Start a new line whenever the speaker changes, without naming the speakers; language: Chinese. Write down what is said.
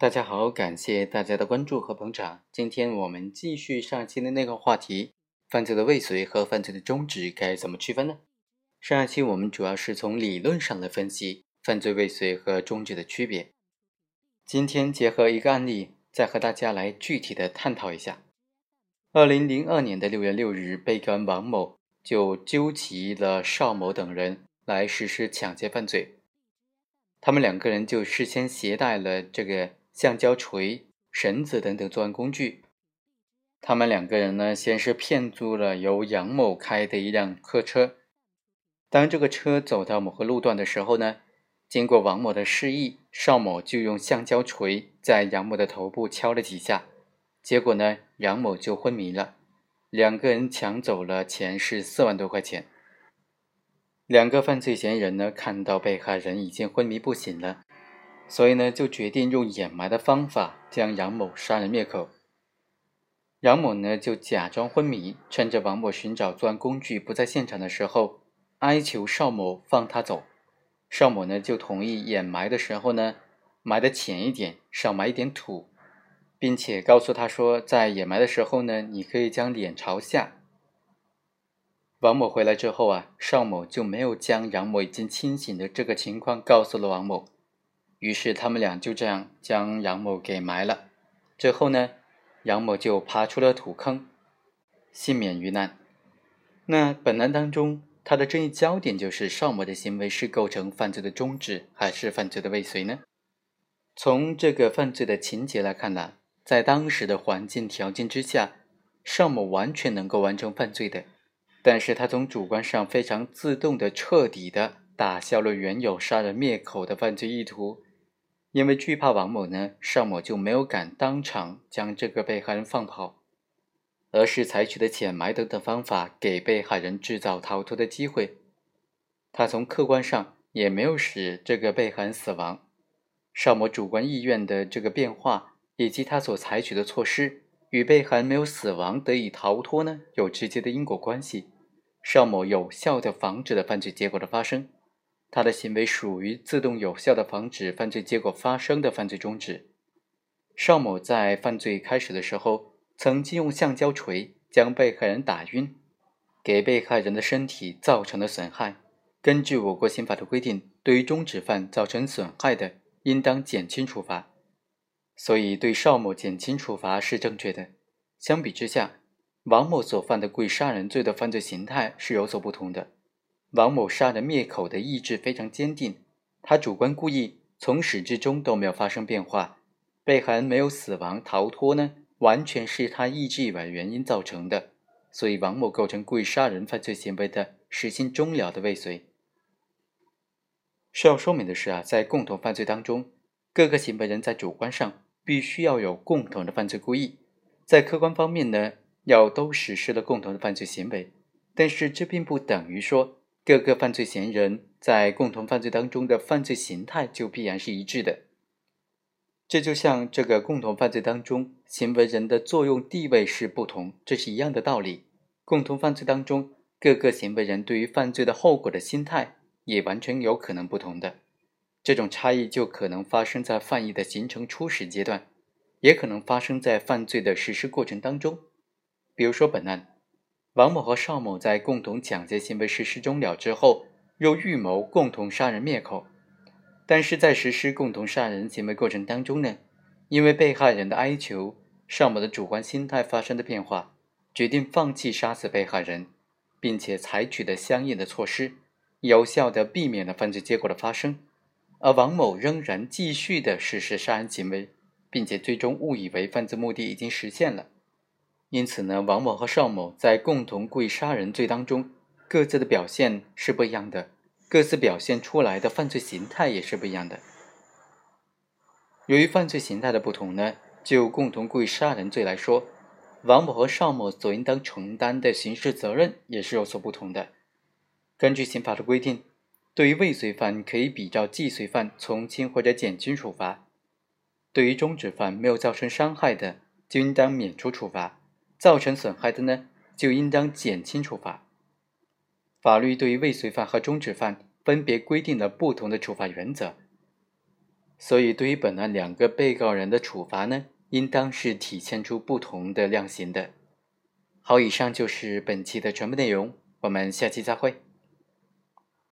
大家好，感谢大家的关注和捧场。今天我们继续上期的那个话题：犯罪的未遂和犯罪的终止该怎么区分呢？上一期我们主要是从理论上来分析犯罪未遂和终止的区别。今天结合一个案例，再和大家来具体的探讨一下。二零零二年的六月六日，被告人王某就纠集了邵某等人来实施抢劫犯罪。他们两个人就事先携带了这个。橡胶锤、绳子等等作案工具。他们两个人呢，先是骗租了由杨某开的一辆客车。当这个车走到某个路段的时候呢，经过王某的示意，邵某就用橡胶锤在杨某的头部敲了几下，结果呢，杨某就昏迷了。两个人抢走了钱是四万多块钱。两个犯罪嫌疑人呢，看到被害人已经昏迷不醒了。所以呢，就决定用掩埋的方法将杨某杀人灭口。杨某呢，就假装昏迷，趁着王某寻找作案工具不在现场的时候，哀求邵某放他走。邵某呢，就同意掩埋的时候呢，埋的浅一点，少埋一点土，并且告诉他说，在掩埋的时候呢，你可以将脸朝下。王某回来之后啊，邵某就没有将杨某已经清醒的这个情况告诉了王某。于是他们俩就这样将杨某给埋了。最后呢，杨某就爬出了土坑，幸免于难。那本案当中，他的争议焦点就是邵某的行为是构成犯罪的终止，还是犯罪的未遂呢？从这个犯罪的情节来看呢，在当时的环境条件之下，邵某完全能够完成犯罪的，但是他从主观上非常自动的、彻底的打消了原有杀人灭口的犯罪意图。因为惧怕王某呢，邵某就没有敢当场将这个被害人放跑，而是采取的潜埋等等方法，给被害人制造逃脱的机会。他从客观上也没有使这个被害人死亡。邵某主观意愿的这个变化，以及他所采取的措施，与被害人没有死亡得以逃脱呢，有直接的因果关系。邵某有效的防止了犯罪结果的发生。他的行为属于自动有效的防止犯罪结果发生的犯罪中止。邵某在犯罪开始的时候，曾经用橡胶锤将被害人打晕，给被害人的身体造成了损害。根据我国刑法的规定，对于中止犯造成损害的，应当减轻处罚。所以，对邵某减轻处罚是正确的。相比之下，王某所犯的故意杀人罪的犯罪形态是有所不同的。王某杀人灭口的意志非常坚定，他主观故意从始至终都没有发生变化，被害人没有死亡逃脱呢，完全是他意志以外原因造成的，所以王某构成故意杀人犯罪行为的实行终了的未遂。需要说明的是啊，在共同犯罪当中，各个行为人在主观上必须要有共同的犯罪故意，在客观方面呢，要都实施了共同的犯罪行为，但是这并不等于说。各个犯罪嫌疑人在共同犯罪当中的犯罪形态就必然是一致的，这就像这个共同犯罪当中行为人的作用地位是不同，这是一样的道理。共同犯罪当中各个行为人对于犯罪的后果的心态也完全有可能不同的，这种差异就可能发生在犯意的形成初始阶段，也可能发生在犯罪的实施过程当中。比如说本案。王某和邵某在共同抢劫行为实施终了之后，又预谋共同杀人灭口。但是在实施共同杀人行为过程当中呢，因为被害人的哀求，邵某的主观心态发生的变化，决定放弃杀死被害人，并且采取的相应的措施，有效的避免了犯罪结果的发生。而王某仍然继续的实施杀人行为，并且最终误以为犯罪目的已经实现了。因此呢，王某和邵某在共同故意杀人罪当中，各自的表现是不一样的，各自表现出来的犯罪形态也是不一样的。由于犯罪形态的不同呢，就共同故意杀人罪来说，王某和邵某所应当承担的刑事责任也是有所不同的。根据刑法的规定，对于未遂犯可以比照既遂犯从轻或者减轻处罚；对于终止犯没有造成伤害的，就应当免除处罚。造成损害的呢，就应当减轻处罚。法律对于未遂犯和中止犯分别规定了不同的处罚原则。所以对于本案两个被告人的处罚呢，应当是体现出不同的量刑的。好，以上就是本期的全部内容，我们下期再会。